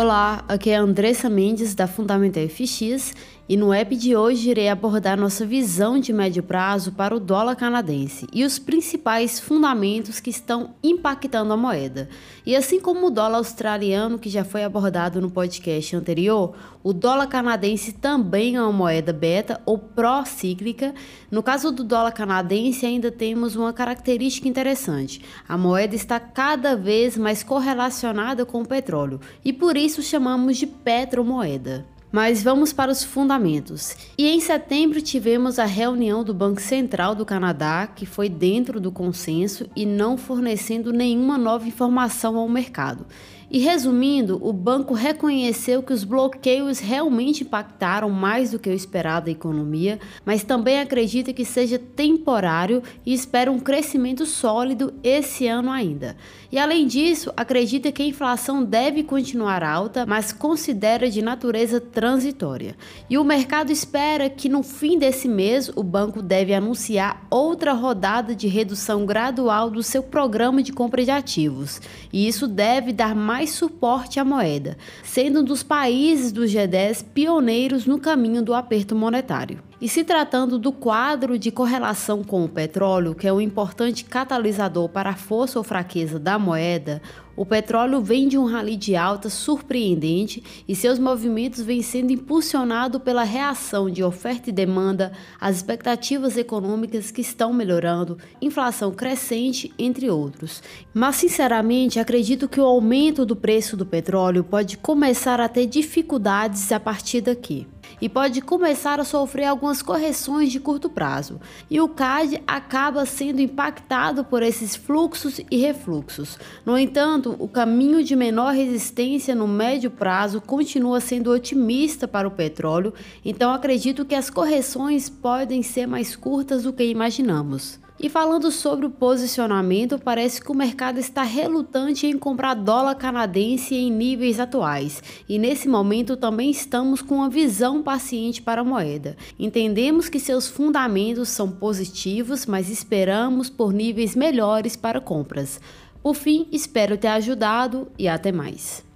Olá, aqui é a Andressa Mendes da Fundamental FX e no app de hoje irei abordar nossa visão de médio prazo para o dólar canadense e os principais fundamentos que estão impactando a moeda. E assim como o dólar australiano, que já foi abordado no podcast anterior, o dólar canadense também é uma moeda beta ou pró-cíclica. No caso do dólar canadense, ainda temos uma característica interessante: a moeda está cada vez mais correlacionada com o petróleo e por isso chamamos de petromoeda. Mas vamos para os fundamentos. E em setembro tivemos a reunião do Banco Central do Canadá, que foi dentro do consenso e não fornecendo nenhuma nova informação ao mercado. E resumindo, o banco reconheceu que os bloqueios realmente impactaram mais do que o esperado a economia, mas também acredita que seja temporário e espera um crescimento sólido esse ano ainda. E além disso, acredita que a inflação deve continuar alta, mas considera de natureza transitória. E o mercado espera que no fim desse mês o banco deve anunciar outra rodada de redução gradual do seu programa de compra de ativos. E isso deve dar mais suporte à moeda, sendo um dos países do G10 pioneiros no caminho do aperto monetário. E se tratando do quadro de correlação com o petróleo, que é um importante catalisador para a força ou fraqueza da moeda, o petróleo vem de um rally de alta surpreendente e seus movimentos vêm sendo impulsionados pela reação de oferta e demanda, as expectativas econômicas que estão melhorando, inflação crescente, entre outros. Mas, sinceramente, acredito que o aumento do preço do petróleo pode começar a ter dificuldades a partir daqui e pode começar a sofrer algumas correções de curto prazo. E o CAD acaba sendo impactado por esses fluxos e refluxos. No entanto, o caminho de menor resistência no médio prazo continua sendo otimista para o petróleo, então acredito que as correções podem ser mais curtas do que imaginamos. E falando sobre o posicionamento, parece que o mercado está relutante em comprar dólar canadense em níveis atuais. E nesse momento também estamos com uma visão paciente para a moeda. Entendemos que seus fundamentos são positivos, mas esperamos por níveis melhores para compras. Por fim, espero ter ajudado e até mais.